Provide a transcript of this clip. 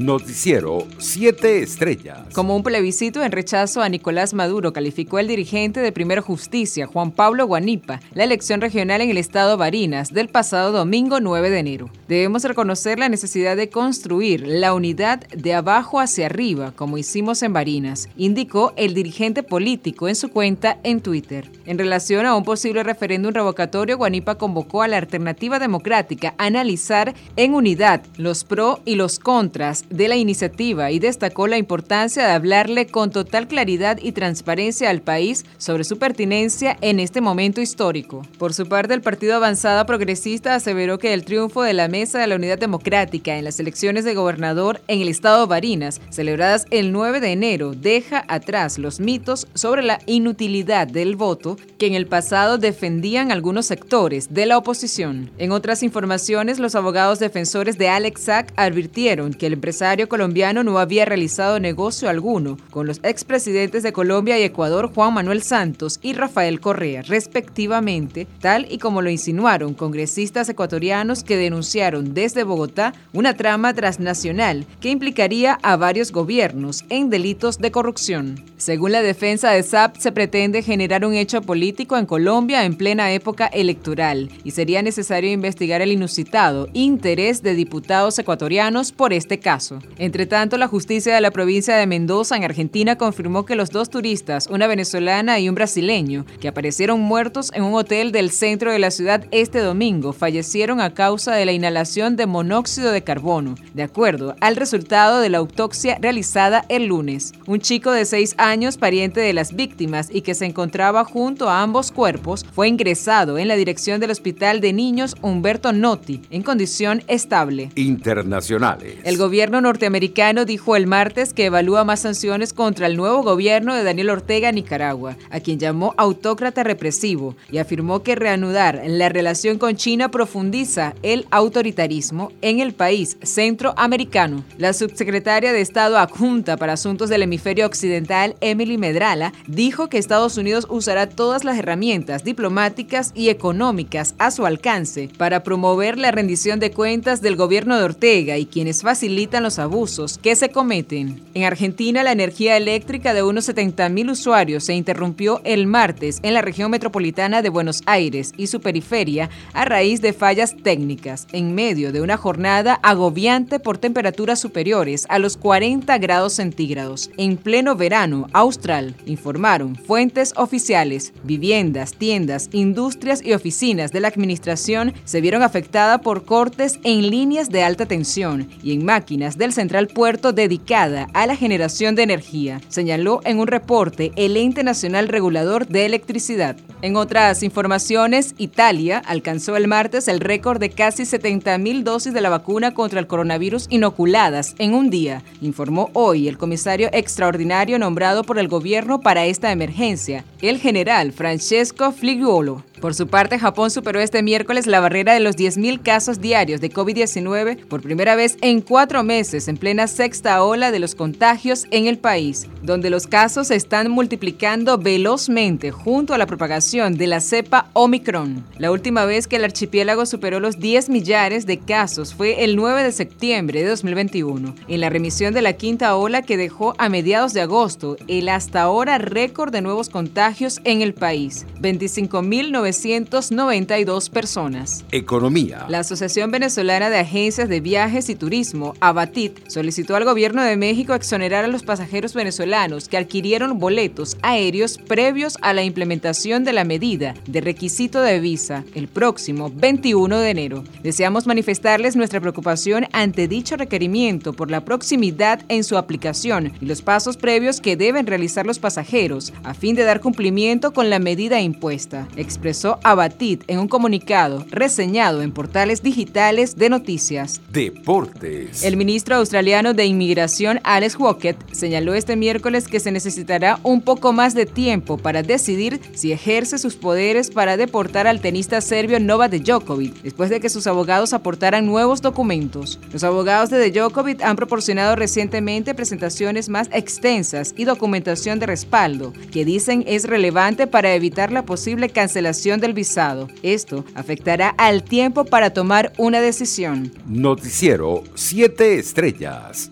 Noticiero 7 Estrellas. Como un plebiscito en rechazo a Nicolás Maduro, calificó el dirigente de Primera Justicia, Juan Pablo Guanipa, la elección regional en el estado Barinas del pasado domingo 9 de enero. Debemos reconocer la necesidad de construir la unidad de abajo hacia arriba, como hicimos en Barinas, indicó el dirigente político en su cuenta en Twitter. En relación a un posible referéndum revocatorio, Guanipa convocó a la alternativa democrática a analizar en unidad los pro y los contras de la iniciativa y destacó la importancia de hablarle con total claridad y transparencia al país sobre su pertinencia en este momento histórico. Por su parte, el Partido Avanzada Progresista aseveró que el triunfo de la Mesa de la Unidad Democrática en las elecciones de gobernador en el estado de Barinas, celebradas el 9 de enero, deja atrás los mitos sobre la inutilidad del voto que en el pasado defendían algunos sectores de la oposición. En otras informaciones, los abogados defensores de Alex Sack advirtieron que el empresario colombiano no había realizado negocio alguno con los expresidentes de Colombia y Ecuador Juan Manuel Santos y Rafael Correa, respectivamente, tal y como lo insinuaron congresistas ecuatorianos que denunciaron desde Bogotá una trama transnacional que implicaría a varios gobiernos en delitos de corrupción. Según la defensa de SAP, se pretende generar un hecho político en Colombia en plena época electoral y sería necesario investigar el inusitado interés de diputados ecuatorianos por este caso. Entre tanto, la justicia de la provincia de Mendoza, en Argentina, confirmó que los dos turistas, una venezolana y un brasileño, que aparecieron muertos en un hotel del centro de la ciudad este domingo, fallecieron a causa de la inhalación de monóxido de carbono, de acuerdo al resultado de la autopsia realizada el lunes. Un chico de seis años, pariente de las víctimas y que se encontraba junto a ambos cuerpos, fue ingresado en la dirección del Hospital de Niños Humberto Notti, en condición estable. Internacionales. El gobierno norteamericano dijo el martes que evalúa más sanciones contra el nuevo gobierno de Daniel Ortega en Nicaragua, a quien llamó autócrata represivo, y afirmó que reanudar la relación con China profundiza el autoritarismo en el país centroamericano. La subsecretaria de Estado adjunta para Asuntos del Hemisferio Occidental, Emily Medrala, dijo que Estados Unidos usará todas las herramientas diplomáticas y económicas a su alcance para promover la rendición de cuentas del gobierno de Ortega y quienes facilitan los abusos que se cometen. En Argentina, la energía eléctrica de unos 70.000 usuarios se interrumpió el martes en la región metropolitana de Buenos Aires y su periferia a raíz de fallas técnicas, en medio de una jornada agobiante por temperaturas superiores a los 40 grados centígrados, en pleno verano austral, informaron fuentes oficiales. Viviendas, tiendas, industrias y oficinas de la administración se vieron afectadas por cortes en líneas de alta tensión y en máquinas del Central Puerto dedicada a la generación de energía, señaló en un reporte el Ente Nacional Regulador de Electricidad. En otras informaciones, Italia alcanzó el martes el récord de casi 70.000 dosis de la vacuna contra el coronavirus inoculadas en un día, informó hoy el comisario extraordinario nombrado por el gobierno para esta emergencia, el general Francesco Fligiolo. Por su parte, Japón superó este miércoles la barrera de los 10.000 casos diarios de COVID-19 por primera vez en cuatro meses, en plena sexta ola de los contagios en el país, donde los casos se están multiplicando velozmente junto a la propagación de la cepa Omicron. La última vez que el archipiélago superó los 10 millares de casos fue el 9 de septiembre de 2021, en la remisión de la quinta ola que dejó a mediados de agosto el hasta ahora récord de nuevos contagios en el país, 25.900 992 personas. Economía. La Asociación Venezolana de Agencias de Viajes y Turismo, ABATIT, solicitó al gobierno de México exonerar a los pasajeros venezolanos que adquirieron boletos aéreos previos a la implementación de la medida de requisito de visa el próximo 21 de enero. Deseamos manifestarles nuestra preocupación ante dicho requerimiento por la proximidad en su aplicación y los pasos previos que deben realizar los pasajeros a fin de dar cumplimiento con la medida impuesta, expresó Abatit en un comunicado reseñado en portales digitales de noticias. Deportes. El ministro australiano de Inmigración, Alex Wocket, señaló este miércoles que se necesitará un poco más de tiempo para decidir si ejerce sus poderes para deportar al tenista serbio Novak Djokovic, después de que sus abogados aportaran nuevos documentos. Los abogados de Djokovic han proporcionado recientemente presentaciones más extensas y documentación de respaldo, que dicen es relevante para evitar la posible cancelación del visado. Esto afectará al tiempo para tomar una decisión. Noticiero 7 Estrellas.